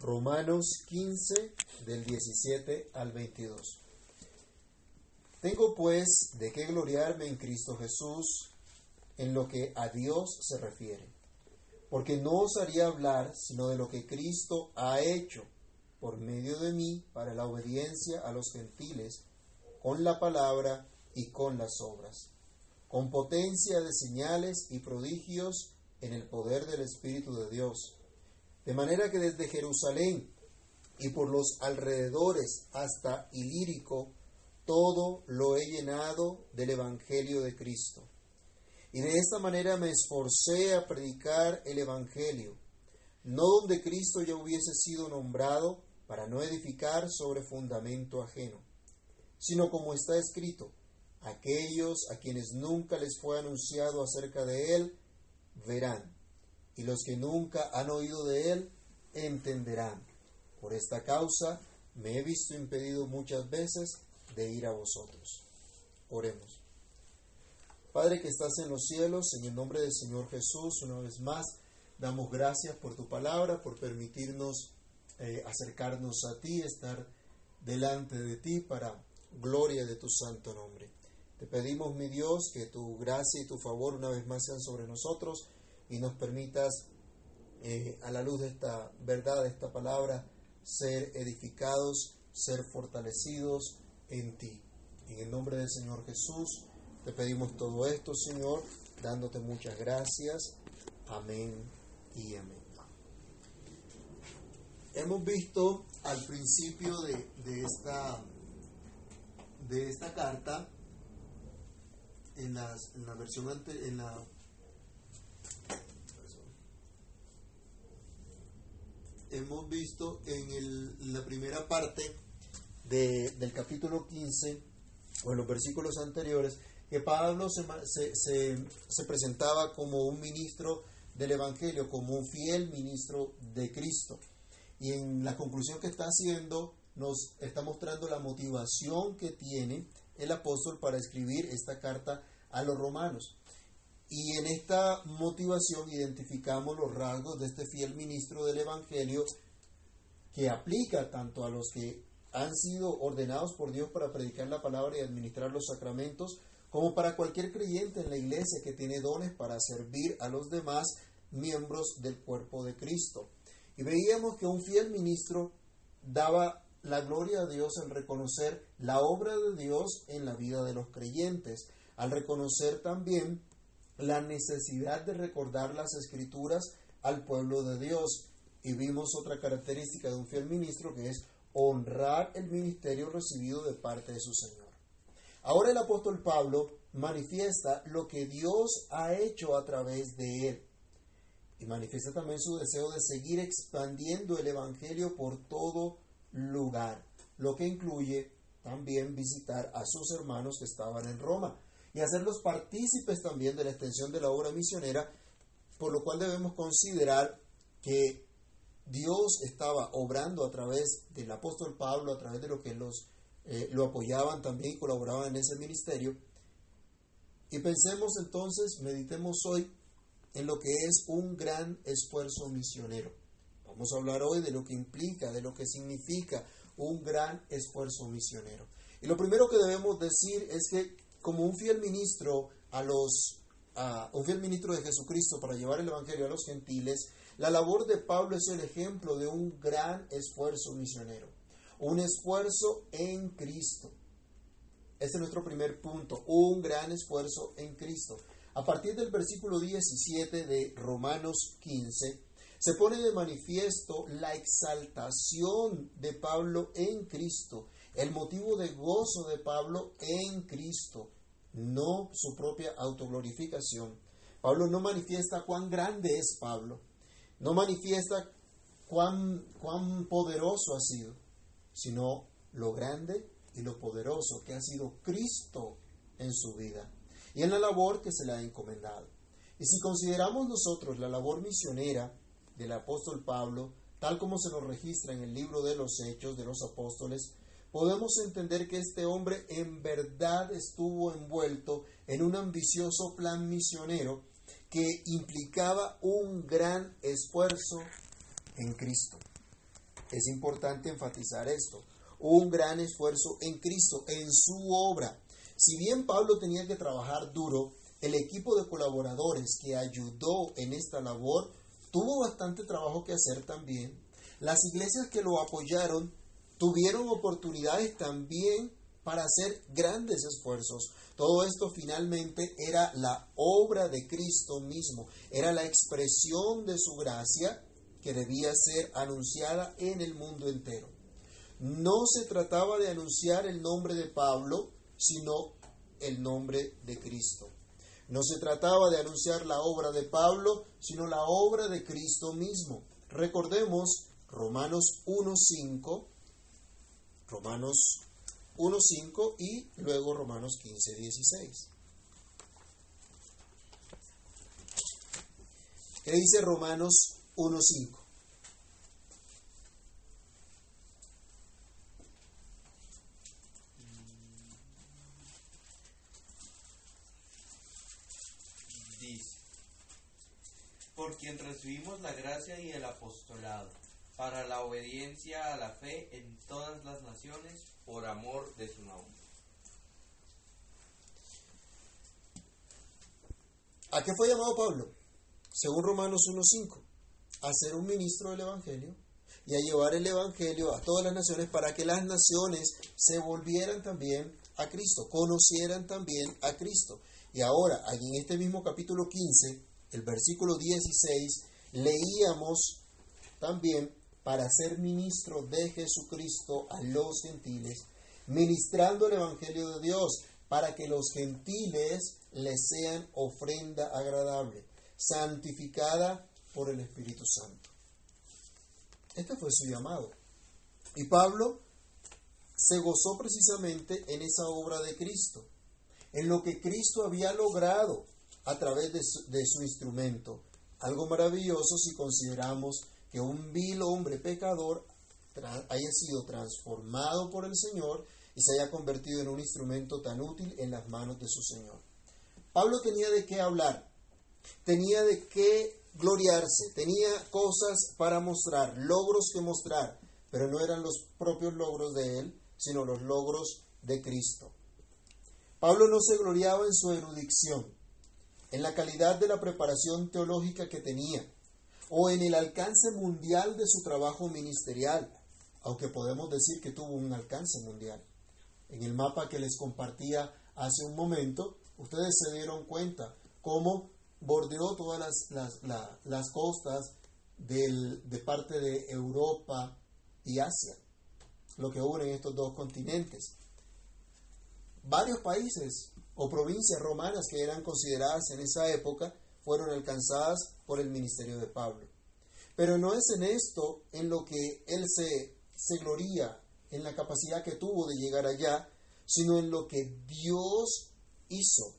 Romanos 15 del 17 al 22. Tengo pues de qué gloriarme en Cristo Jesús en lo que a Dios se refiere, porque no osaría hablar sino de lo que Cristo ha hecho por medio de mí para la obediencia a los gentiles, con la palabra y con las obras, con potencia de señales y prodigios en el poder del Espíritu de Dios. De manera que desde Jerusalén y por los alrededores hasta Ilírico, todo lo he llenado del Evangelio de Cristo. Y de esta manera me esforcé a predicar el Evangelio, no donde Cristo ya hubiese sido nombrado para no edificar sobre fundamento ajeno, sino como está escrito, aquellos a quienes nunca les fue anunciado acerca de Él, verán, y los que nunca han oído de Él, entenderán. Por esta causa me he visto impedido muchas veces de ir a vosotros. Oremos. Padre que estás en los cielos, en el nombre del Señor Jesús, una vez más, damos gracias por tu palabra, por permitirnos eh, acercarnos a ti, estar delante de ti para gloria de tu santo nombre. Te pedimos, mi Dios, que tu gracia y tu favor una vez más sean sobre nosotros y nos permitas, eh, a la luz de esta verdad, de esta palabra, ser edificados, ser fortalecidos en ti. En el nombre del Señor Jesús, te pedimos todo esto, Señor, dándote muchas gracias. Amén y amén. Hemos visto al principio de, de esta, de esta carta, en, las, en la versión ante, en la hemos visto en, la primera parte de, del capítulo 15 o en los versículos anteriores que Pablo se, se, se, presentaba como un ministro del Evangelio, como un fiel ministro de Cristo. Y en la conclusión que está haciendo, nos está mostrando la motivación que tiene el apóstol para escribir esta carta a los romanos. Y en esta motivación identificamos los rasgos de este fiel ministro del Evangelio que aplica tanto a los que han sido ordenados por Dios para predicar la palabra y administrar los sacramentos, como para cualquier creyente en la iglesia que tiene dones para servir a los demás miembros del cuerpo de Cristo. Y veíamos que un fiel ministro daba la gloria a Dios al reconocer la obra de Dios en la vida de los creyentes, al reconocer también la necesidad de recordar las escrituras al pueblo de Dios. Y vimos otra característica de un fiel ministro que es honrar el ministerio recibido de parte de su Señor. Ahora el apóstol Pablo manifiesta lo que Dios ha hecho a través de él y manifiesta también su deseo de seguir expandiendo el Evangelio por todo lugar, lo que incluye también visitar a sus hermanos que estaban en Roma y hacerlos partícipes también de la extensión de la obra misionera, por lo cual debemos considerar que Dios estaba obrando a través del apóstol Pablo, a través de lo que los, eh, lo apoyaban también y colaboraban en ese ministerio. Y pensemos entonces, meditemos hoy en lo que es un gran esfuerzo misionero. Vamos a hablar hoy de lo que implica, de lo que significa un gran esfuerzo misionero. Y lo primero que debemos decir es que como un fiel ministro a los un fiel ministro de Jesucristo para llevar el evangelio a los gentiles, la labor de Pablo es el ejemplo de un gran esfuerzo misionero, un esfuerzo en Cristo. Este es nuestro primer punto, un gran esfuerzo en Cristo. A partir del versículo 17 de Romanos 15, se pone de manifiesto la exaltación de Pablo en Cristo, el motivo de gozo de Pablo en Cristo, no su propia autoglorificación. Pablo no manifiesta cuán grande es Pablo, no manifiesta cuán, cuán poderoso ha sido, sino lo grande y lo poderoso que ha sido Cristo en su vida y en la labor que se le ha encomendado. Y si consideramos nosotros la labor misionera del apóstol Pablo, tal como se nos registra en el libro de los Hechos de los Apóstoles, podemos entender que este hombre en verdad estuvo envuelto en un ambicioso plan misionero que implicaba un gran esfuerzo en Cristo. Es importante enfatizar esto. Un gran esfuerzo en Cristo, en su obra. Si bien Pablo tenía que trabajar duro, el equipo de colaboradores que ayudó en esta labor tuvo bastante trabajo que hacer también. Las iglesias que lo apoyaron tuvieron oportunidades también para hacer grandes esfuerzos. Todo esto finalmente era la obra de Cristo mismo, era la expresión de su gracia que debía ser anunciada en el mundo entero. No se trataba de anunciar el nombre de Pablo, sino el nombre de Cristo. No se trataba de anunciar la obra de Pablo, sino la obra de Cristo mismo. Recordemos Romanos 1.5, Romanos 1.5 y luego Romanos 15.16. ¿Qué dice Romanos 1.5? Dice, por quien recibimos la gracia y el apostolado, para la obediencia a la fe en todas las naciones, por amor de su nombre. ¿A qué fue llamado Pablo? Según Romanos 1.5, a ser un ministro del Evangelio y a llevar el Evangelio a todas las naciones para que las naciones se volvieran también a Cristo, conocieran también a Cristo. Y ahora, allí en este mismo capítulo 15, el versículo 16, leíamos también para ser ministro de Jesucristo a los gentiles, ministrando el Evangelio de Dios, para que los gentiles les sean ofrenda agradable, santificada por el Espíritu Santo. Este fue su llamado. Y Pablo se gozó precisamente en esa obra de Cristo, en lo que Cristo había logrado a través de su, de su instrumento. Algo maravilloso si consideramos que un vil hombre pecador haya sido transformado por el Señor y se haya convertido en un instrumento tan útil en las manos de su Señor. Pablo tenía de qué hablar, tenía de qué gloriarse, tenía cosas para mostrar, logros que mostrar, pero no eran los propios logros de él, sino los logros de Cristo. Pablo no se gloriaba en su erudición, en la calidad de la preparación teológica que tenía, o en el alcance mundial de su trabajo ministerial, aunque podemos decir que tuvo un alcance mundial. En el mapa que les compartía hace un momento, ustedes se dieron cuenta cómo bordeó todas las, las, la, las costas del, de parte de Europa y Asia, lo que une estos dos continentes. Varios países o provincias romanas que eran consideradas en esa época fueron alcanzadas por el ministerio de Pablo. Pero no es en esto en lo que él se, se gloría, en la capacidad que tuvo de llegar allá, sino en lo que Dios hizo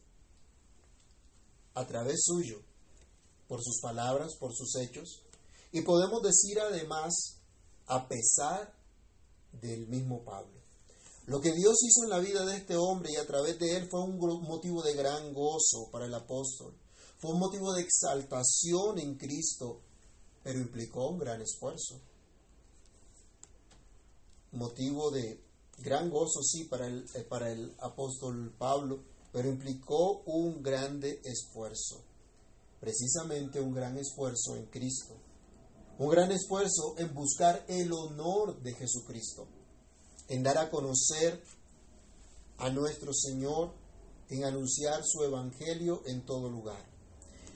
a través suyo, por sus palabras, por sus hechos. Y podemos decir además, a pesar del mismo Pablo. Lo que Dios hizo en la vida de este hombre y a través de él fue un motivo de gran gozo para el apóstol. Fue un motivo de exaltación en Cristo, pero implicó un gran esfuerzo. Motivo de gran gozo, sí, para el, eh, para el apóstol Pablo, pero implicó un grande esfuerzo. Precisamente un gran esfuerzo en Cristo. Un gran esfuerzo en buscar el honor de Jesucristo, en dar a conocer a nuestro Señor, en anunciar su evangelio en todo lugar.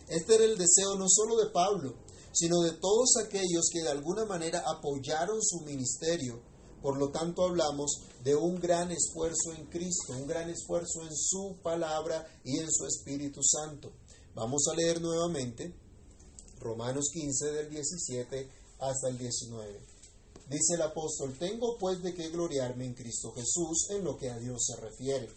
Este era el deseo no solo de Pablo, sino de todos aquellos que de alguna manera apoyaron su ministerio. Por lo tanto, hablamos de un gran esfuerzo en Cristo, un gran esfuerzo en su palabra y en su Espíritu Santo. Vamos a leer nuevamente Romanos 15 del 17 hasta el 19. Dice el apóstol, tengo pues de qué gloriarme en Cristo Jesús en lo que a Dios se refiere,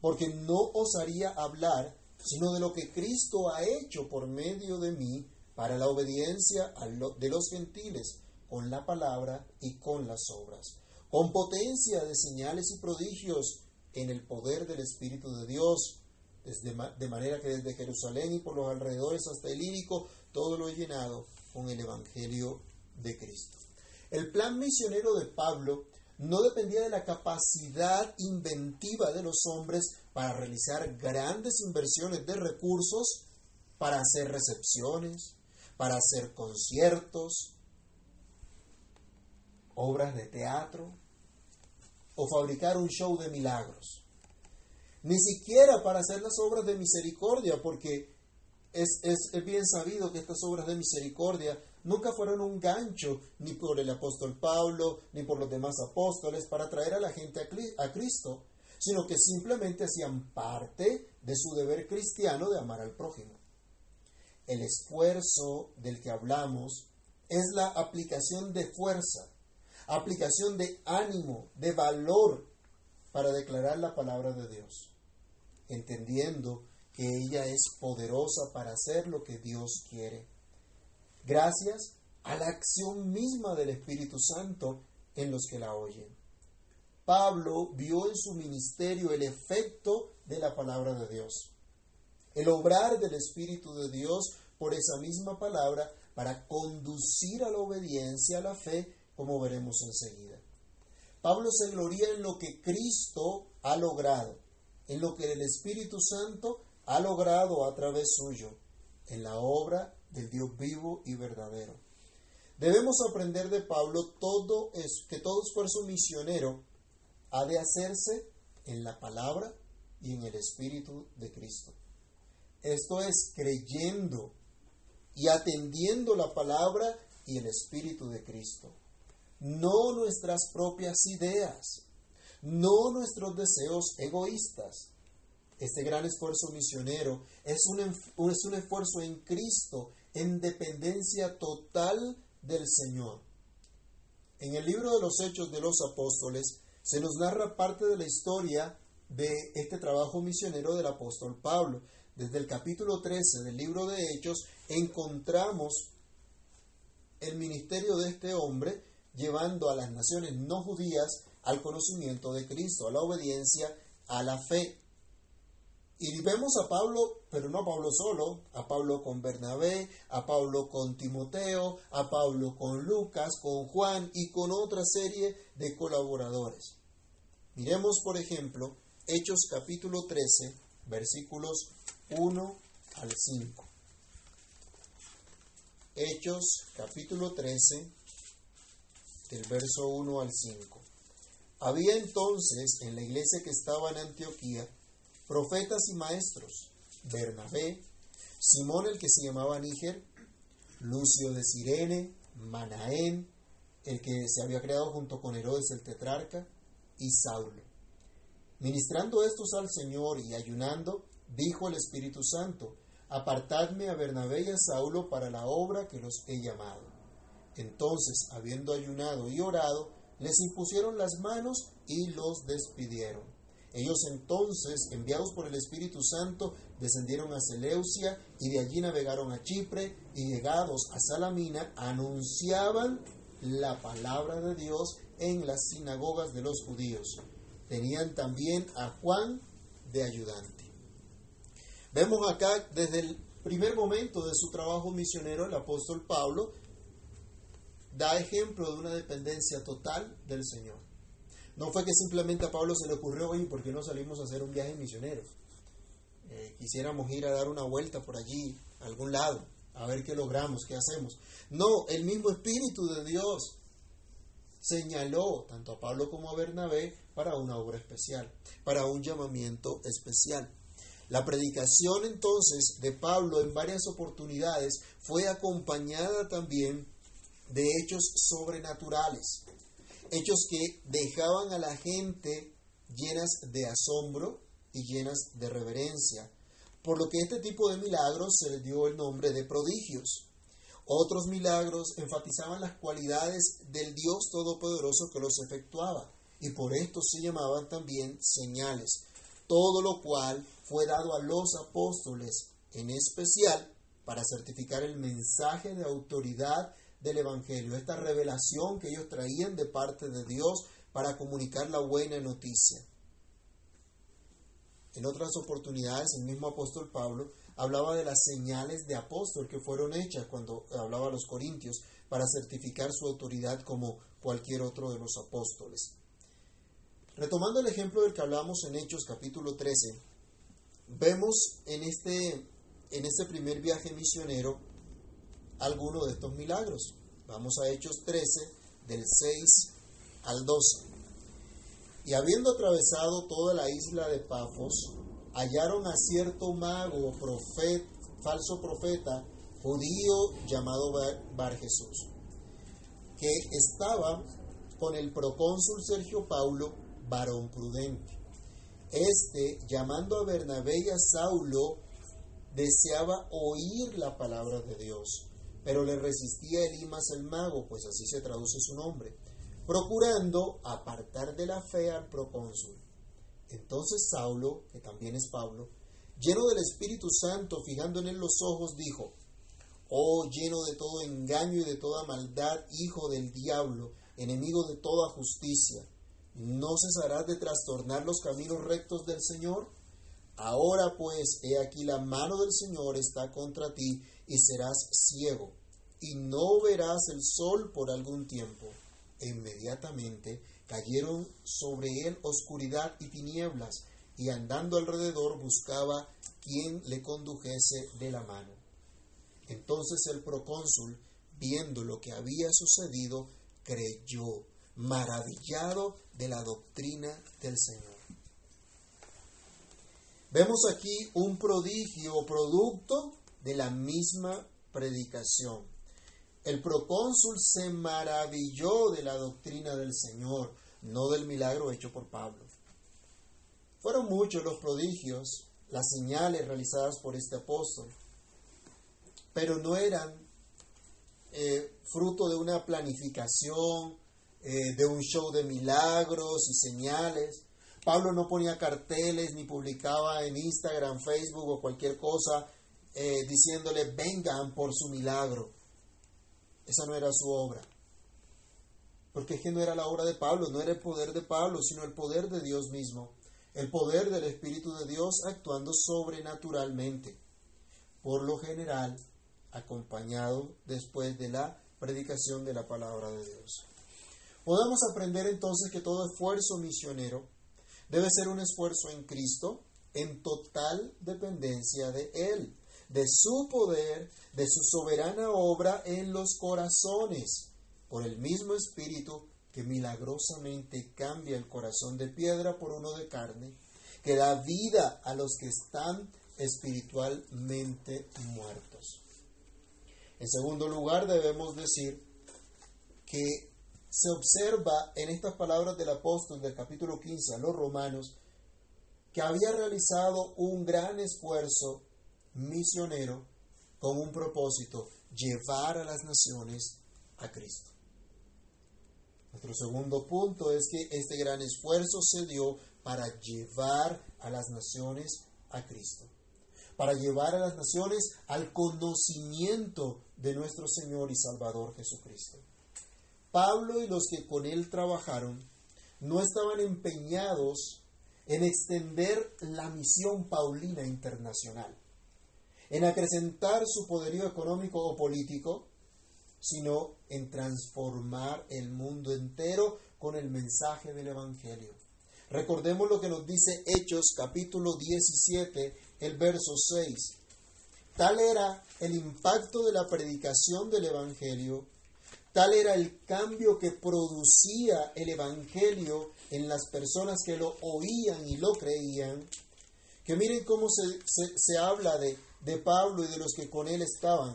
porque no osaría hablar sino de lo que Cristo ha hecho por medio de mí para la obediencia de los gentiles con la palabra y con las obras, con potencia de señales y prodigios en el poder del Espíritu de Dios, desde, de manera que desde Jerusalén y por los alrededores hasta el Lírico, todo lo he llenado con el Evangelio de Cristo. El plan misionero de Pablo no dependía de la capacidad inventiva de los hombres para realizar grandes inversiones de recursos, para hacer recepciones, para hacer conciertos, obras de teatro o fabricar un show de milagros. Ni siquiera para hacer las obras de misericordia, porque es, bien sabido que estas obras de misericordia nunca fueron un gancho ni por el apóstol Pablo ni por los demás apóstoles para traer a la gente a Cristo, sino que simplemente hacían parte de su deber cristiano de amar al prójimo. El esfuerzo del que hablamos es la aplicación de fuerza, aplicación de ánimo, de valor para declarar la palabra de Dios, entendiendo que ella es poderosa para hacer lo que Dios quiere gracias a la acción misma del Espíritu Santo en los que la oyen. Pablo vio en su ministerio el efecto de la palabra de Dios, el obrar del Espíritu de Dios por esa misma palabra para conducir a la obediencia, a la fe, como veremos enseguida. Pablo se gloría en lo que Cristo ha logrado, en lo que el Espíritu Santo ha logrado a través suyo, en la obra del Dios vivo y verdadero. Debemos aprender de Pablo todo es, que todo esfuerzo misionero ha de hacerse en la palabra y en el Espíritu de Cristo. Esto es creyendo y atendiendo la palabra y el Espíritu de Cristo. No nuestras propias ideas, no nuestros deseos egoístas. Este gran esfuerzo misionero es un, es un esfuerzo en Cristo en dependencia total del Señor. En el libro de los Hechos de los Apóstoles se nos narra parte de la historia de este trabajo misionero del apóstol Pablo. Desde el capítulo 13 del libro de Hechos encontramos el ministerio de este hombre llevando a las naciones no judías al conocimiento de Cristo, a la obediencia, a la fe. Y vemos a Pablo, pero no a Pablo solo, a Pablo con Bernabé, a Pablo con Timoteo, a Pablo con Lucas, con Juan y con otra serie de colaboradores. Miremos, por ejemplo, Hechos capítulo 13, versículos 1 al 5. Hechos capítulo 13, del verso 1 al 5. Había entonces en la iglesia que estaba en Antioquía, profetas y maestros, Bernabé, Simón el que se llamaba Níger, Lucio de Sirene, Manaén, el que se había creado junto con Herodes el tetrarca, y Saulo. Ministrando estos al Señor y ayunando, dijo el Espíritu Santo, apartadme a Bernabé y a Saulo para la obra que los he llamado. Entonces, habiendo ayunado y orado, les impusieron las manos y los despidieron. Ellos entonces, enviados por el Espíritu Santo, descendieron a Seleucia y de allí navegaron a Chipre y llegados a Salamina anunciaban la palabra de Dios en las sinagogas de los judíos. Tenían también a Juan de ayudante. Vemos acá desde el primer momento de su trabajo misionero el apóstol Pablo da ejemplo de una dependencia total del Señor. No fue que simplemente a Pablo se le ocurrió, oye, ¿por qué no salimos a hacer un viaje misionero? Eh, quisiéramos ir a dar una vuelta por allí, a algún lado, a ver qué logramos, qué hacemos. No, el mismo Espíritu de Dios señaló tanto a Pablo como a Bernabé para una obra especial, para un llamamiento especial. La predicación entonces de Pablo en varias oportunidades fue acompañada también de hechos sobrenaturales hechos que dejaban a la gente llenas de asombro y llenas de reverencia, por lo que este tipo de milagros se les dio el nombre de prodigios. Otros milagros enfatizaban las cualidades del Dios Todopoderoso que los efectuaba, y por esto se llamaban también señales, todo lo cual fue dado a los apóstoles en especial para certificar el mensaje de autoridad del Evangelio, esta revelación que ellos traían de parte de Dios para comunicar la buena noticia. En otras oportunidades, el mismo apóstol Pablo hablaba de las señales de apóstol que fueron hechas cuando hablaba a los corintios para certificar su autoridad como cualquier otro de los apóstoles. Retomando el ejemplo del que hablamos en Hechos capítulo 13, vemos en este, en este primer viaje misionero algunos de estos milagros. Vamos a Hechos 13, del 6 al 12. Y habiendo atravesado toda la isla de Pafos, hallaron a cierto mago, profeta, falso profeta, judío llamado Bar Jesús, que estaba con el procónsul Sergio Paulo, varón prudente. Este, llamando a Bernabé y a Saulo, deseaba oír la palabra de Dios, pero le resistía Elimas el mago, pues así se traduce su nombre, procurando apartar de la fe al procónsul. Entonces Saulo, que también es Pablo, lleno del Espíritu Santo, fijando en él los ojos, dijo, Oh, lleno de todo engaño y de toda maldad, hijo del diablo, enemigo de toda justicia, ¿no cesarás de trastornar los caminos rectos del Señor? Ahora pues, he aquí la mano del Señor está contra ti y serás ciego, y no verás el sol por algún tiempo. E inmediatamente cayeron sobre él oscuridad y tinieblas, y andando alrededor buscaba quien le condujese de la mano. Entonces el procónsul, viendo lo que había sucedido, creyó, maravillado de la doctrina del Señor. Vemos aquí un prodigio producto de la misma predicación. El procónsul se maravilló de la doctrina del Señor, no del milagro hecho por Pablo. Fueron muchos los prodigios, las señales realizadas por este apóstol, pero no eran eh, fruto de una planificación, eh, de un show de milagros y señales. Pablo no ponía carteles ni publicaba en Instagram, Facebook o cualquier cosa eh, diciéndole vengan por su milagro. Esa no era su obra. Porque es que no era la obra de Pablo, no era el poder de Pablo, sino el poder de Dios mismo. El poder del Espíritu de Dios actuando sobrenaturalmente. Por lo general, acompañado después de la predicación de la palabra de Dios. Podemos aprender entonces que todo esfuerzo misionero debe ser un esfuerzo en Cristo en total dependencia de Él, de su poder, de su soberana obra en los corazones, por el mismo Espíritu que milagrosamente cambia el corazón de piedra por uno de carne, que da vida a los que están espiritualmente muertos. En segundo lugar, debemos decir que se observa en estas palabras del apóstol del capítulo 15 a los romanos que había realizado un gran esfuerzo misionero con un propósito, llevar a las naciones a Cristo. Nuestro segundo punto es que este gran esfuerzo se dio para llevar a las naciones a Cristo, para llevar a las naciones al conocimiento de nuestro Señor y Salvador Jesucristo. Pablo y los que con él trabajaron no estaban empeñados en extender la misión paulina internacional, en acrecentar su poderío económico o político, sino en transformar el mundo entero con el mensaje del Evangelio. Recordemos lo que nos dice Hechos capítulo 17, el verso 6. Tal era el impacto de la predicación del Evangelio Tal era el cambio que producía el Evangelio en las personas que lo oían y lo creían, que miren cómo se, habla de, de Pablo y de los que con él estaban.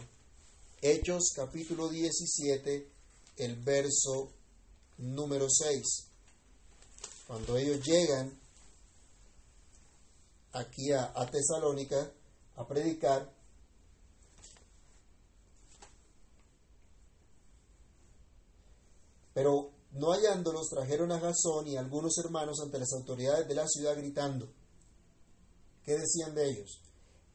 Hechos capítulo 17, el verso número 6. Cuando ellos llegan aquí a, a Tesalónica a predicar, Pero no hallándolos, trajeron a Jasón y algunos hermanos ante las autoridades de la ciudad gritando. ¿Qué decían de ellos?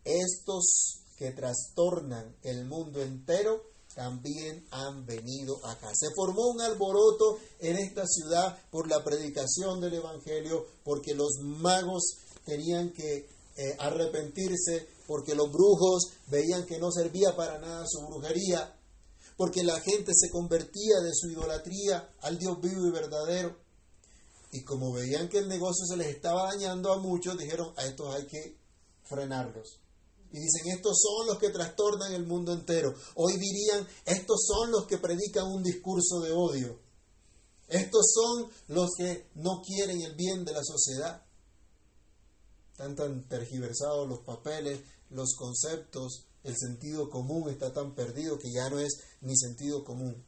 Estos que trastornan el mundo entero también han venido acá. Se formó un alboroto en esta ciudad por la predicación del Evangelio, porque los magos tenían que eh, arrepentirse porque los brujos veían que no servía para nada su brujería, porque la gente se convertía de su idolatría al Dios vivo y verdadero. Y como veían que el negocio se les estaba dañando a muchos, dijeron, a estos hay que frenarlos. Y dicen, estos son los que trastornan el mundo entero. Hoy dirían, estos son los que predican un discurso de odio. Estos son los que no quieren el bien de la sociedad. Están tan tergiversados los papeles, los conceptos, el sentido común está tan perdido que ya no es ni sentido común.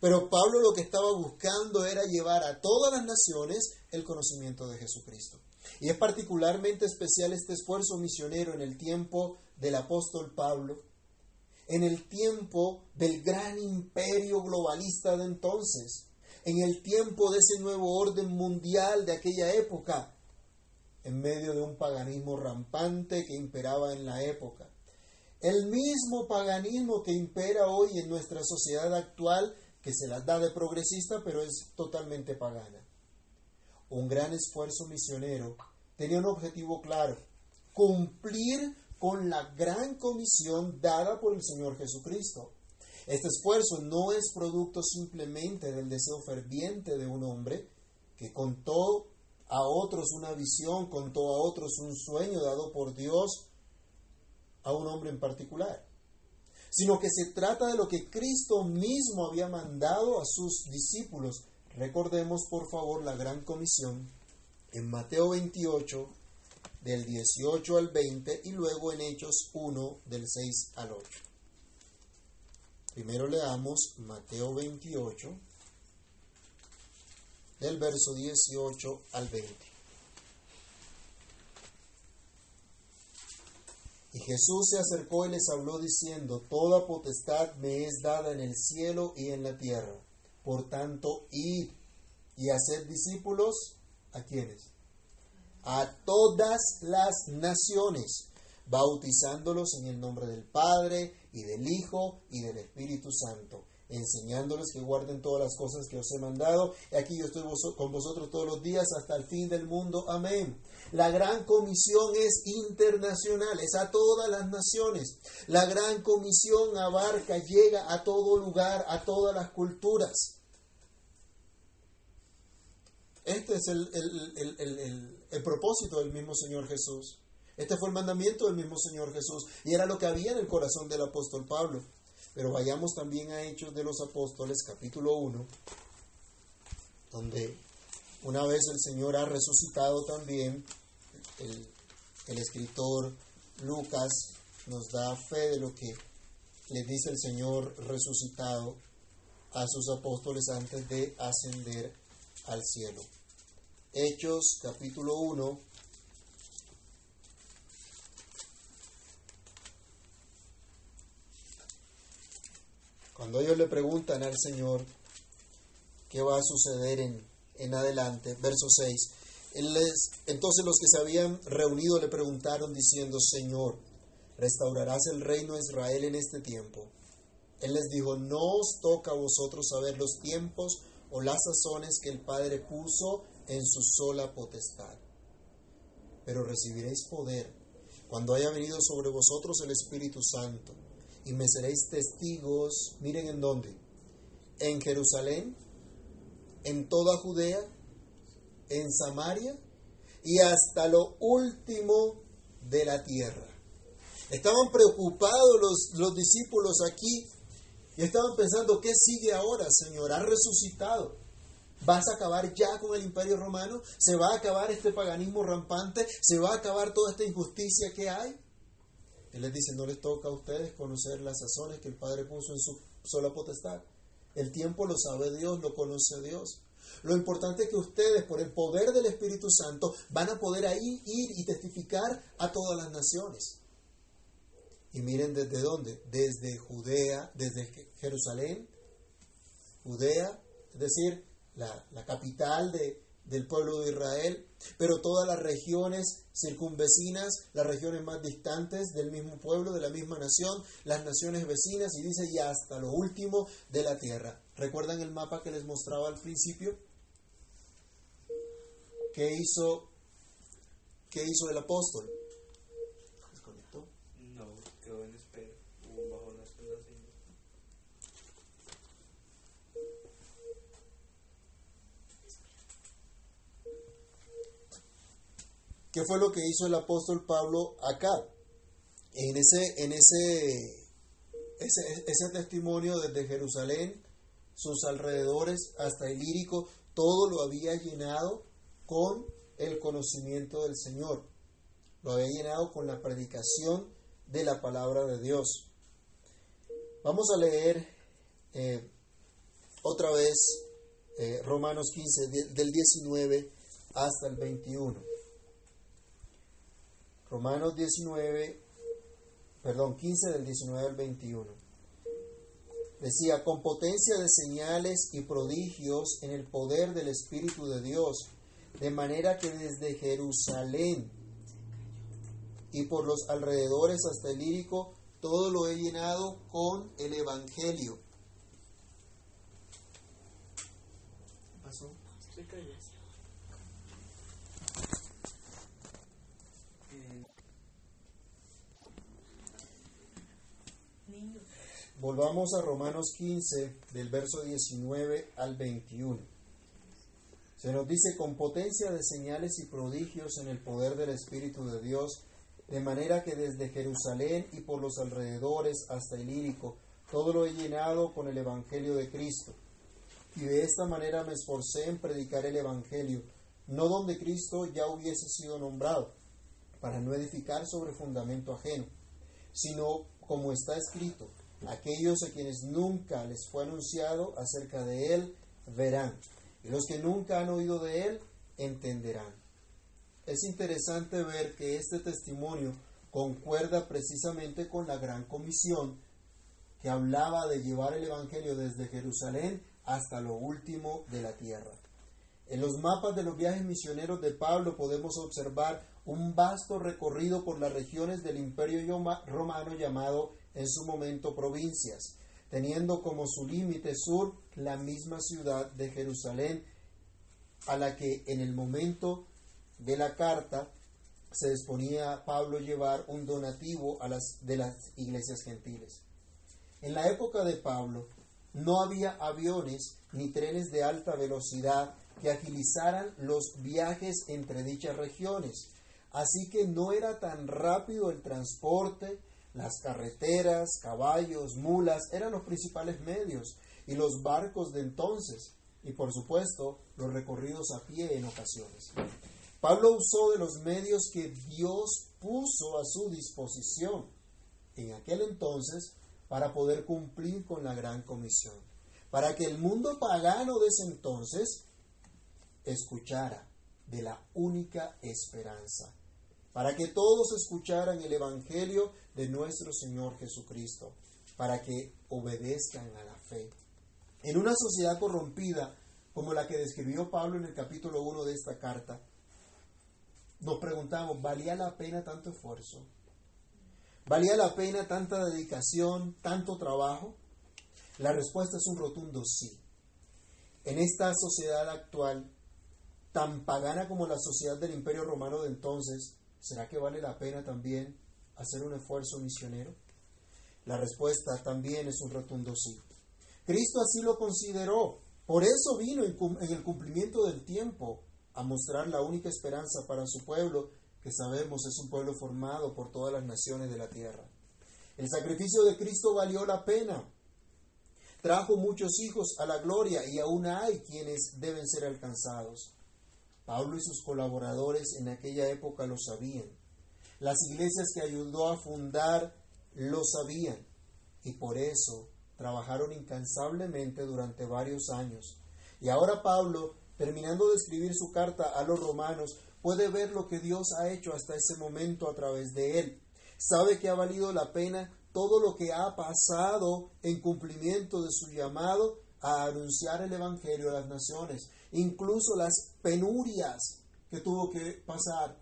Pero Pablo lo que estaba buscando era llevar a todas las naciones el conocimiento de Jesucristo. Y es particularmente especial este esfuerzo misionero en el tiempo del apóstol Pablo, en el tiempo del gran imperio globalista de entonces, en el tiempo de ese nuevo orden mundial de aquella época, en medio de un paganismo rampante que imperaba en la época. El mismo paganismo que impera hoy en nuestra sociedad actual, que se las da de progresista, pero es totalmente pagana. Un gran esfuerzo misionero tenía un objetivo claro, cumplir con la gran comisión dada por el Señor Jesucristo. Este esfuerzo no es producto simplemente del deseo ferviente de un hombre que contó a otros una visión, contó a otros un sueño dado por Dios a un hombre en particular, sino que se trata de lo que Cristo mismo había mandado a sus discípulos. Recordemos por favor la gran comisión en Mateo 28 del 18 al 20 y luego en Hechos 1 del 6 al 8. Primero leamos Mateo 28 del verso 18 al 20. Y Jesús se acercó y les habló diciendo, Toda potestad me es dada en el cielo y en la tierra. Por tanto, id y haced discípulos a quienes? A todas las naciones, bautizándolos en el nombre del Padre y del Hijo y del Espíritu Santo enseñándoles que guarden todas las cosas que os he mandado. Y aquí yo estoy con vosotros todos los días hasta el fin del mundo. Amén. La gran comisión es internacional, es a todas las naciones. La gran comisión abarca, llega a todo lugar, a todas las culturas. Este es el, el propósito del mismo Señor Jesús. Este fue el mandamiento del mismo Señor Jesús y era lo que había en el corazón del apóstol Pablo. Pero vayamos también a Hechos de los Apóstoles, capítulo 1, donde una vez el Señor ha resucitado también, el, escritor Lucas nos da fe de lo que le dice el Señor resucitado a sus apóstoles antes de ascender al cielo. Hechos capítulo 1, Cuando ellos le preguntan al Señor qué va a suceder en, en adelante, verso 6, entonces los que se habían reunido le preguntaron diciendo, Señor, ¿restaurarás el reino de Israel en este tiempo? Él les dijo, no os toca a vosotros saber los tiempos o las sazones que el Padre puso en su sola potestad. Pero recibiréis poder cuando haya venido sobre vosotros el Espíritu Santo y me seréis testigos, miren en dónde, en Jerusalén, en toda Judea, en Samaria y hasta lo último de la tierra. Estaban preocupados los, los discípulos aquí y estaban pensando, ¿qué sigue ahora, Señor? Ha resucitado. ¿Vas a acabar ya con el imperio romano? ¿Se va a acabar este paganismo rampante? ¿Se va a acabar toda esta injusticia que hay? Él les dice, no les toca a ustedes conocer las sazones que el Padre puso en su sola potestad. El tiempo lo sabe Dios, lo conoce Dios. Lo importante es que ustedes, por el poder del Espíritu Santo, van a poder ahí ir y testificar a todas las naciones. Y miren desde dónde, desde Judea, desde Jerusalén, Judea, es decir, la, la capital de, del pueblo de Israel, pero todas las regiones circunvecinas, las regiones más distantes del mismo pueblo, de la misma nación, las naciones vecinas, y dice, y hasta lo último de la tierra. ¿Recuerdan el mapa que les mostraba al principio? ¿Qué hizo, qué hizo el apóstol? ¿Desconectó? No, quedó en espera. Hubo un ¿Qué fue lo que hizo el apóstol Pablo acá? En ese, en ese, ese, ese testimonio desde Jerusalén sus alrededores hasta el lírico, todo lo había llenado con el conocimiento del Señor. Lo había llenado con la predicación de la palabra de Dios. Vamos a leer eh, otra vez eh, Romanos 15, del 19 hasta el 21. Romanos 19, perdón, 15 del 19 al 21. Decía, con potencia de señales y prodigios en el poder del Espíritu de Dios, de manera que desde Jerusalén y por los alrededores hasta el lírico, todo lo he llenado con el Evangelio. ¿Qué pasó? Volvamos a Romanos 15, del verso 19 al 21. Se nos dice, con potencia de señales y prodigios en el poder del Espíritu de Dios, de manera que desde Jerusalén y por los alrededores hasta el Írico, todo lo he llenado con el Evangelio de Cristo. Y de esta manera me esforcé en predicar el Evangelio, no donde Cristo ya hubiese sido nombrado, para no edificar sobre fundamento ajeno, sino como está escrito, Aquellos a quienes nunca les fue anunciado acerca de Él verán, y los que nunca han oído de Él entenderán. Es interesante ver que este testimonio concuerda precisamente con la gran comisión que hablaba de llevar el Evangelio desde Jerusalén hasta lo último de la tierra. En los mapas de los viajes misioneros de Pablo podemos observar un vasto recorrido por las regiones del imperio romano llamado en su momento provincias, teniendo como su límite sur la misma ciudad de Jerusalén, a la que en el momento de la carta se disponía Pablo llevar un donativo a las, de las iglesias gentiles. En la época de Pablo no había aviones ni trenes de alta velocidad que agilizaran los viajes entre dichas regiones, así que no era tan rápido el transporte las carreteras, caballos, mulas eran los principales medios y los barcos de entonces y por supuesto los recorridos a pie en ocasiones. Pablo usó de los medios que Dios puso a su disposición en aquel entonces para poder cumplir con la gran comisión, para que el mundo pagano de ese entonces escuchara de la única esperanza, para que todos escucharan el Evangelio de nuestro Señor Jesucristo, para que obedezcan a la fe. En una sociedad corrompida como la que describió Pablo en el capítulo 1 de esta carta, nos preguntamos, ¿valía la pena tanto esfuerzo? ¿Valía la pena tanta dedicación, tanto trabajo? La respuesta es un rotundo sí. En esta sociedad actual, tan pagana como la sociedad del Imperio Romano de entonces, ¿será que vale la pena también hacer un esfuerzo misionero? La respuesta también es un rotundo sí. Cristo así lo consideró. Por eso vino en el cumplimiento del tiempo a mostrar la única esperanza para su pueblo, que sabemos es un pueblo formado por todas las naciones de la tierra. El sacrificio de Cristo valió la pena. Trajo muchos hijos a la gloria y aún hay quienes deben ser alcanzados. Pablo y sus colaboradores en aquella época lo sabían. Las iglesias que ayudó a fundar lo sabían y por eso trabajaron incansablemente durante varios años. Y ahora Pablo, terminando de escribir su carta a los romanos, puede ver lo que Dios ha hecho hasta ese momento a través de él. Sabe que ha valido la pena todo lo que ha pasado en cumplimiento de su llamado a anunciar el Evangelio a las naciones, incluso las penurias que tuvo que pasar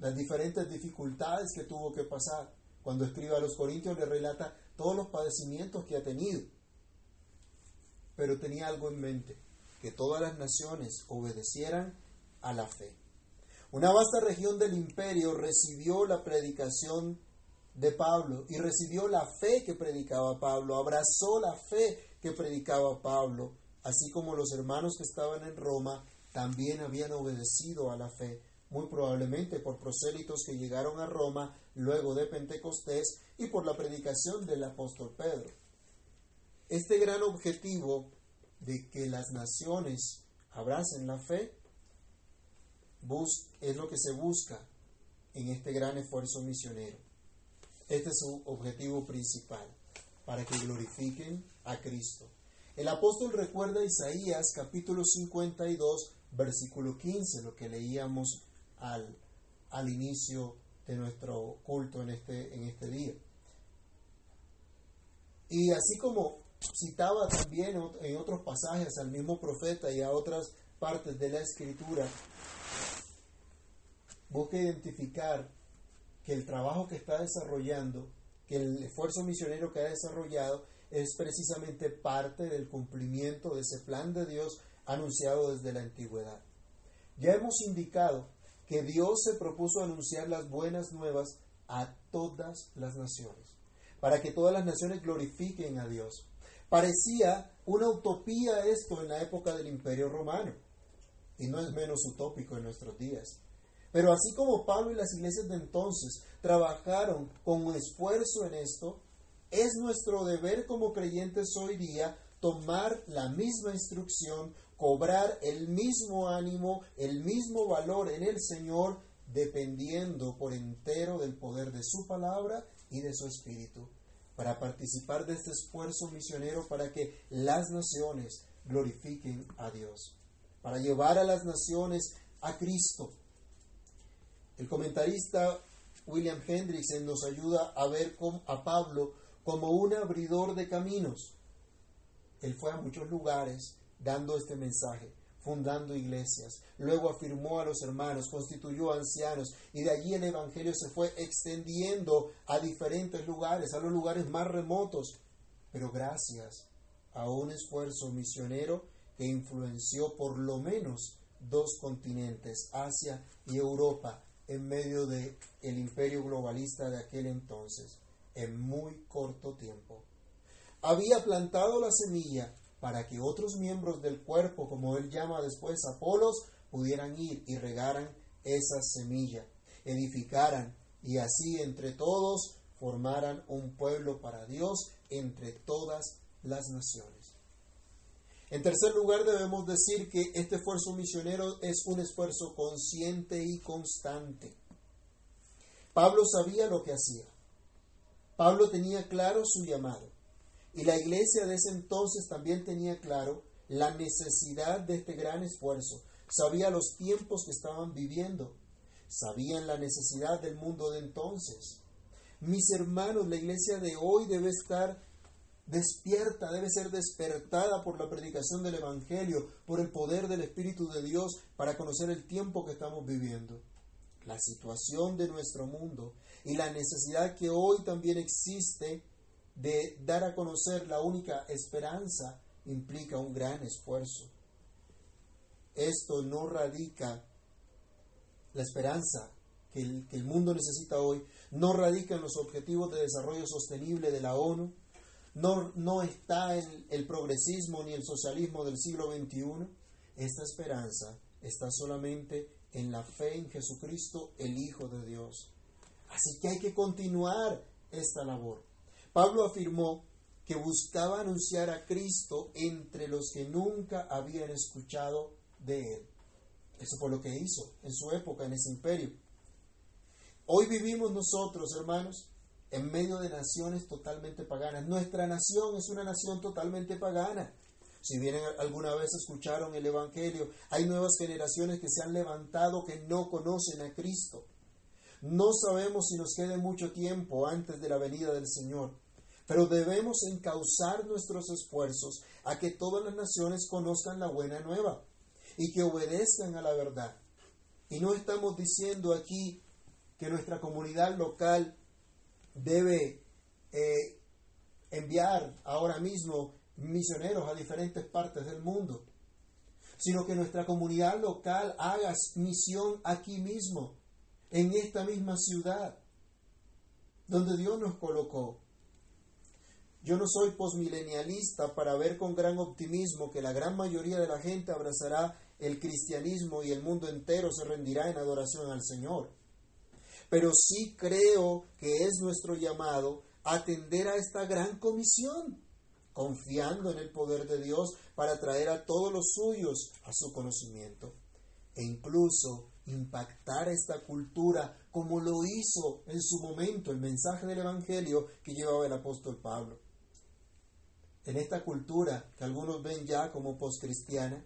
las diferentes dificultades que tuvo que pasar. Cuando escribe a los Corintios le relata todos los padecimientos que ha tenido. Pero tenía algo en mente, que todas las naciones obedecieran a la fe. Una vasta región del imperio recibió la predicación de Pablo y recibió la fe que predicaba Pablo, abrazó la fe que predicaba Pablo, así como los hermanos que estaban en Roma también habían obedecido a la fe muy probablemente por prosélitos que llegaron a Roma luego de Pentecostés y por la predicación del apóstol Pedro. Este gran objetivo de que las naciones abracen la fe es lo que se busca en este gran esfuerzo misionero. Este es su objetivo principal, para que glorifiquen a Cristo. El apóstol recuerda Isaías capítulo 52, versículo 15, lo que leíamos al, al inicio de nuestro culto en este, en este día. Y así como citaba también en otros pasajes al mismo profeta y a otras partes de la escritura, busca identificar que el trabajo que está desarrollando, que el esfuerzo misionero que ha desarrollado, es precisamente parte del cumplimiento de ese plan de Dios anunciado desde la antigüedad. Ya hemos indicado que Dios se propuso anunciar las buenas nuevas a todas las naciones, para que todas las naciones glorifiquen a Dios. Parecía una utopía esto en la época del Imperio Romano, y no es menos utópico en nuestros días. Pero así como Pablo y las iglesias de entonces trabajaron con esfuerzo en esto, es nuestro deber como creyentes hoy día tomar la misma instrucción, cobrar el mismo ánimo, el mismo valor en el Señor, dependiendo por entero del poder de su palabra y de su espíritu, para participar de este esfuerzo misionero para que las naciones glorifiquen a Dios, para llevar a las naciones a Cristo. El comentarista William Hendrickson nos ayuda a ver a Pablo como un abridor de caminos. Él fue a muchos lugares dando este mensaje, fundando iglesias. Luego afirmó a los hermanos, constituyó ancianos y de allí el Evangelio se fue extendiendo a diferentes lugares, a los lugares más remotos. Pero gracias a un esfuerzo misionero que influenció por lo menos dos continentes, Asia y Europa, en medio del el imperio globalista de aquel entonces en muy corto tiempo. Había plantado la semilla para que otros miembros del cuerpo, como él llama después Apolos, pudieran ir y regaran esa semilla, edificaran y así entre todos formaran un pueblo para Dios entre todas las naciones. En tercer lugar, debemos decir que este esfuerzo misionero es un esfuerzo consciente y constante. Pablo sabía lo que hacía. Pablo tenía claro su llamado y la iglesia de ese entonces también tenía claro la necesidad de este gran esfuerzo. Sabía los tiempos que estaban viviendo, sabían la necesidad del mundo de entonces. Mis hermanos, la iglesia de hoy debe estar despierta, debe ser despertada por la predicación del Evangelio, por el poder del Espíritu de Dios para conocer el tiempo que estamos viviendo. La situación de nuestro mundo y la necesidad que hoy también existe de dar a conocer la única esperanza implica un gran esfuerzo. Esto no radica la esperanza que el, mundo necesita hoy, no radica en los objetivos de desarrollo sostenible de la ONU, no, no está en el progresismo ni el socialismo del siglo XXI. Esta esperanza está solamente en la fe en Jesucristo, el Hijo de Dios. Así que hay que continuar esta labor. Pablo afirmó que buscaba anunciar a Cristo entre los que nunca habían escuchado de él. Eso fue lo que hizo en su época, en ese imperio. Hoy vivimos nosotros, hermanos, en medio de naciones totalmente paganas. Nuestra nación es una nación totalmente pagana. Si bien alguna vez escucharon el Evangelio, hay nuevas generaciones que se han levantado que no conocen a Cristo. No sabemos si nos quede mucho tiempo antes de la venida del Señor, pero debemos encauzar nuestros esfuerzos a que todas las naciones conozcan la buena nueva y que obedezcan a la verdad. Y no estamos diciendo aquí que nuestra comunidad local debe eh, enviar ahora mismo misioneros a diferentes partes del mundo, sino que nuestra comunidad local haga misión aquí mismo en esta misma ciudad donde Dios nos colocó. Yo no soy posmilenialista para ver con gran optimismo que la gran mayoría de la gente abrazará el cristianismo y el mundo entero se rendirá en adoración al Señor. Pero sí creo que es nuestro llamado atender a esta gran comisión, confiando en el poder de Dios para traer a todos los suyos a su conocimiento e incluso impactar esta cultura como lo hizo en su momento el mensaje del Evangelio que llevaba el apóstol Pablo. En esta cultura que algunos ven ya como postcristiana,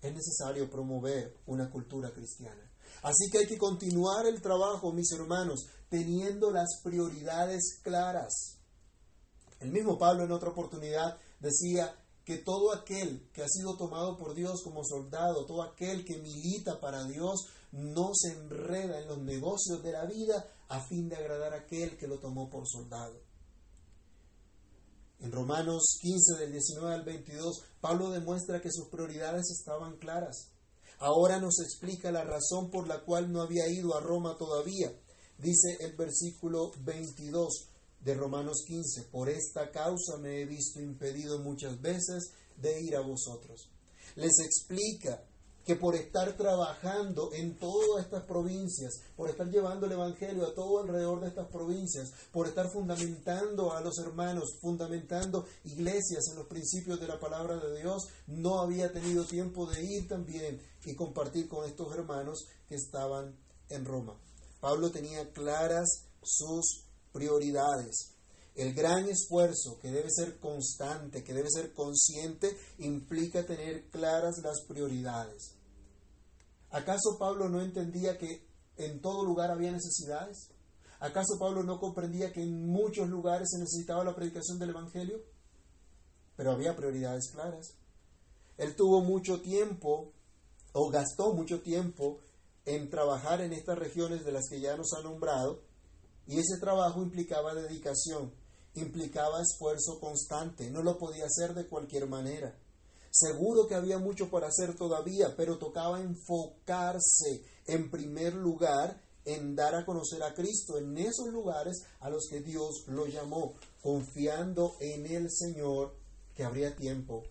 es necesario promover una cultura cristiana. Así que hay que continuar el trabajo, mis hermanos, teniendo las prioridades claras. El mismo Pablo en otra oportunidad decía, que todo aquel que ha sido tomado por Dios como soldado, todo aquel que milita para Dios, no se enreda en los negocios de la vida a fin de agradar a aquel que lo tomó por soldado. En Romanos 15 del 19 al 22, Pablo demuestra que sus prioridades estaban claras. Ahora nos explica la razón por la cual no había ido a Roma todavía. Dice el versículo 22, de Romanos 15, por esta causa me he visto impedido muchas veces de ir a vosotros. Les explica que por estar trabajando en todas estas provincias, por estar llevando el Evangelio a todo alrededor de estas provincias, por estar fundamentando a los hermanos, fundamentando iglesias en los principios de la palabra de Dios, no había tenido tiempo de ir también y compartir con estos hermanos que estaban en Roma. Pablo tenía claras sus prioridades. El gran esfuerzo que debe ser constante, que debe ser consciente, implica tener claras las prioridades. ¿Acaso Pablo no entendía que en todo lugar había necesidades? ¿Acaso Pablo no comprendía que en muchos lugares se necesitaba la predicación del Evangelio? Pero había prioridades claras. Él tuvo mucho tiempo o gastó mucho tiempo en trabajar en estas regiones de las que ya nos ha nombrado y ese trabajo implicaba dedicación, implicaba esfuerzo constante, no lo podía hacer de cualquier manera. Seguro que había mucho por hacer todavía, pero tocaba enfocarse en primer lugar en dar a conocer a Cristo en esos lugares a los que Dios lo llamó, confiando en el Señor que habría tiempo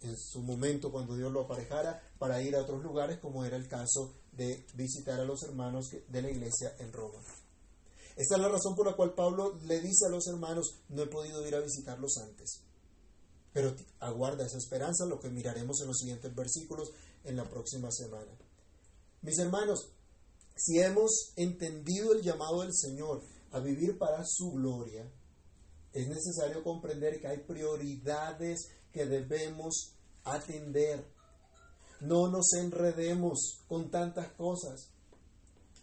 en su momento cuando Dios lo aparejara para ir a otros lugares, como era el caso de visitar a los hermanos de la iglesia en Roma. Esta es la razón por la cual Pablo le dice a los hermanos, no he podido ir a visitarlos antes. Pero aguarda esa esperanza, lo que miraremos en los siguientes versículos en la próxima semana. Mis hermanos, si hemos entendido el llamado del Señor a vivir para su gloria, es necesario comprender que hay prioridades que debemos atender. No nos enredemos con tantas cosas.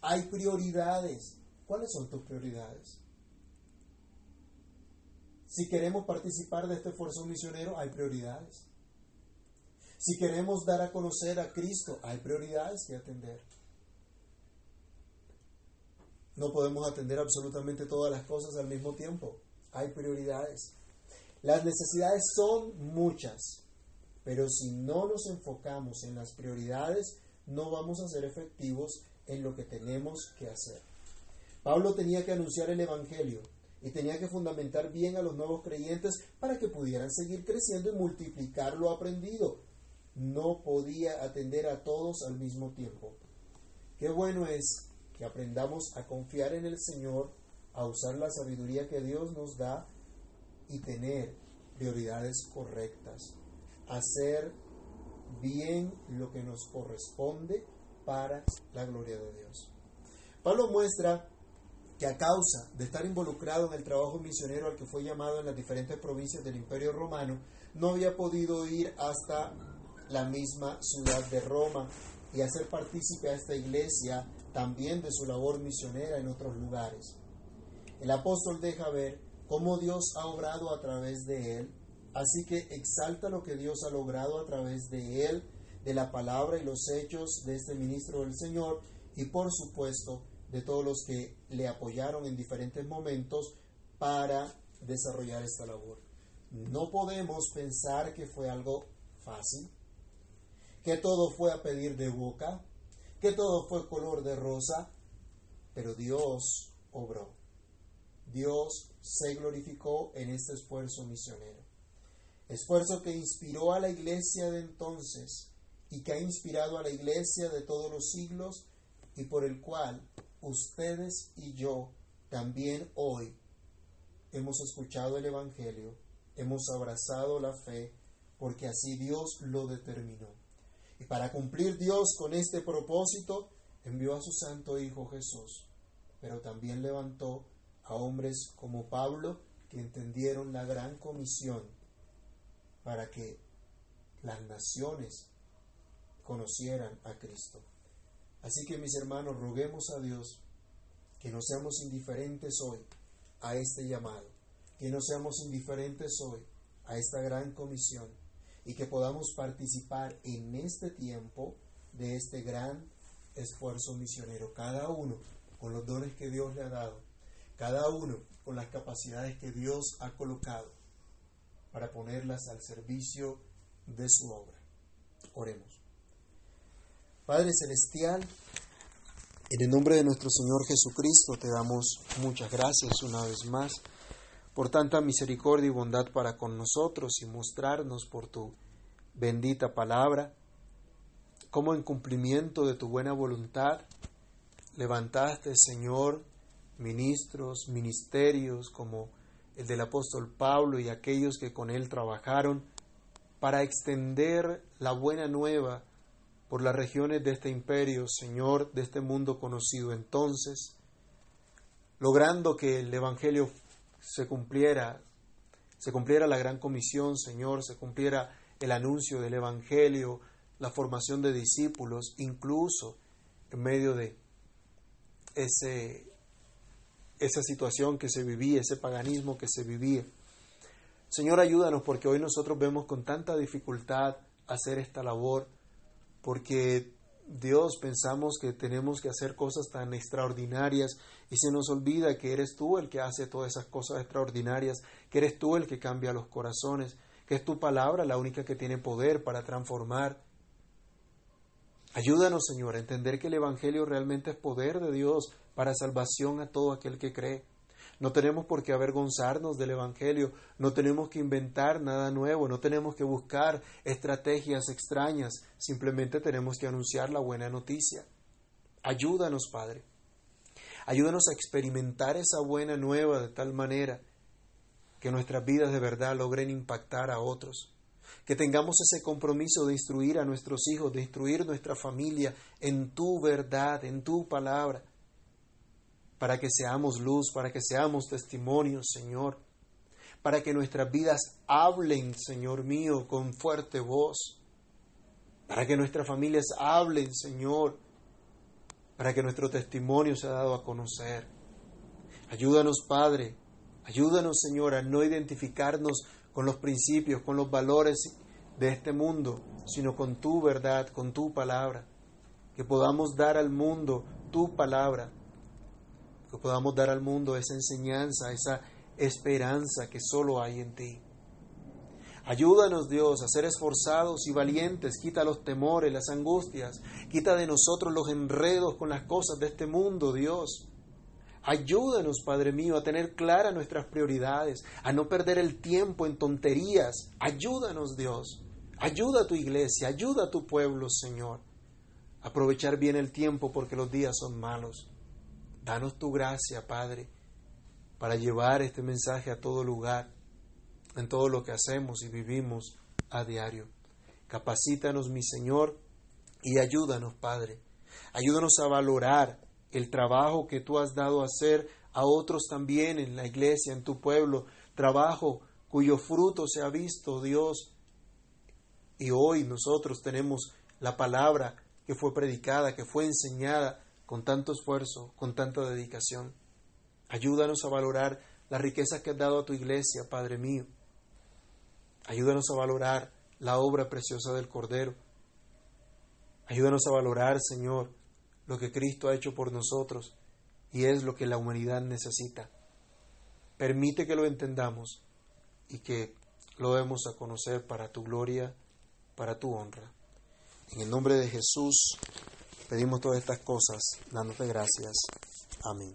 Hay prioridades. ¿Cuáles son tus prioridades? Si queremos participar de este esfuerzo misionero, hay prioridades. Si queremos dar a conocer a Cristo, hay prioridades que atender. No podemos atender absolutamente todas las cosas al mismo tiempo. Hay prioridades. Las necesidades son muchas, pero si no nos enfocamos en las prioridades, no vamos a ser efectivos en lo que tenemos que hacer. Pablo tenía que anunciar el Evangelio y tenía que fundamentar bien a los nuevos creyentes para que pudieran seguir creciendo y multiplicar lo aprendido. No podía atender a todos al mismo tiempo. Qué bueno es que aprendamos a confiar en el Señor, a usar la sabiduría que Dios nos da y tener prioridades correctas. Hacer bien lo que nos corresponde para la gloria de Dios. Pablo muestra que a causa de estar involucrado en el trabajo misionero al que fue llamado en las diferentes provincias del Imperio Romano, no había podido ir hasta la misma ciudad de Roma y hacer partícipe a esta iglesia también de su labor misionera en otros lugares. El apóstol deja ver cómo Dios ha obrado a través de él, así que exalta lo que Dios ha logrado a través de él, de la palabra y los hechos de este ministro del Señor y por supuesto de todos los que le apoyaron en diferentes momentos para desarrollar esta labor. No podemos pensar que fue algo fácil, que todo fue a pedir de boca, que todo fue color de rosa, pero Dios obró. Dios se glorificó en este esfuerzo misionero. Esfuerzo que inspiró a la iglesia de entonces y que ha inspirado a la iglesia de todos los siglos y por el cual ustedes y yo también hoy hemos escuchado el Evangelio, hemos abrazado la fe, porque así Dios lo determinó. Y para cumplir Dios con este propósito, envió a su Santo Hijo Jesús, pero también levantó a hombres como Pablo que entendieron la gran comisión para que las naciones conocieran a Cristo. Así que mis hermanos, roguemos a Dios que no seamos indiferentes hoy a este llamado, que no seamos indiferentes hoy a esta gran comisión y que podamos participar en este tiempo de este gran esfuerzo misionero, cada uno con los dones que Dios le ha dado, cada uno con las capacidades que Dios ha colocado para ponerlas al servicio de su obra. Oremos. Padre Celestial, en el nombre de nuestro Señor Jesucristo te damos muchas gracias una vez más por tanta misericordia y bondad para con nosotros y mostrarnos por tu bendita palabra, como en cumplimiento de tu buena voluntad levantaste, Señor, ministros, ministerios como el del apóstol Pablo y aquellos que con él trabajaron para extender la buena nueva por las regiones de este imperio, Señor, de este mundo conocido entonces, logrando que el Evangelio se cumpliera, se cumpliera la gran comisión, Señor, se cumpliera el anuncio del Evangelio, la formación de discípulos, incluso en medio de ese, esa situación que se vivía, ese paganismo que se vivía. Señor, ayúdanos porque hoy nosotros vemos con tanta dificultad hacer esta labor porque Dios pensamos que tenemos que hacer cosas tan extraordinarias y se nos olvida que eres tú el que hace todas esas cosas extraordinarias, que eres tú el que cambia los corazones, que es tu palabra la única que tiene poder para transformar. Ayúdanos, Señor, a entender que el Evangelio realmente es poder de Dios para salvación a todo aquel que cree. No tenemos por qué avergonzarnos del Evangelio, no tenemos que inventar nada nuevo, no tenemos que buscar estrategias extrañas, simplemente tenemos que anunciar la buena noticia. Ayúdanos, Padre. Ayúdanos a experimentar esa buena nueva de tal manera que nuestras vidas de verdad logren impactar a otros. Que tengamos ese compromiso de instruir a nuestros hijos, de instruir nuestra familia en tu verdad, en tu palabra para que seamos luz, para que seamos testimonios, Señor, para que nuestras vidas hablen, Señor mío, con fuerte voz, para que nuestras familias hablen, Señor, para que nuestro testimonio sea dado a conocer. Ayúdanos, Padre, ayúdanos, Señor, a no identificarnos con los principios, con los valores de este mundo, sino con tu verdad, con tu palabra, que podamos dar al mundo tu palabra que podamos dar al mundo esa enseñanza, esa esperanza que solo hay en ti. Ayúdanos Dios a ser esforzados y valientes, quita los temores, las angustias, quita de nosotros los enredos con las cosas de este mundo, Dios. Ayúdanos, Padre mío, a tener claras nuestras prioridades, a no perder el tiempo en tonterías. Ayúdanos, Dios. Ayuda a tu iglesia, ayuda a tu pueblo, Señor. Aprovechar bien el tiempo porque los días son malos. Danos tu gracia, Padre, para llevar este mensaje a todo lugar, en todo lo que hacemos y vivimos a diario. Capacítanos, mi Señor, y ayúdanos, Padre. Ayúdanos a valorar el trabajo que tú has dado a hacer a otros también en la iglesia, en tu pueblo, trabajo cuyo fruto se ha visto, Dios. Y hoy nosotros tenemos la palabra que fue predicada, que fue enseñada con tanto esfuerzo, con tanta dedicación. Ayúdanos a valorar las riquezas que has dado a tu iglesia, Padre mío. Ayúdanos a valorar la obra preciosa del Cordero. Ayúdanos a valorar, Señor, lo que Cristo ha hecho por nosotros y es lo que la humanidad necesita. Permite que lo entendamos y que lo demos a conocer para tu gloria, para tu honra. En el nombre de Jesús. Pedimos todas estas cosas dándote gracias. Amén.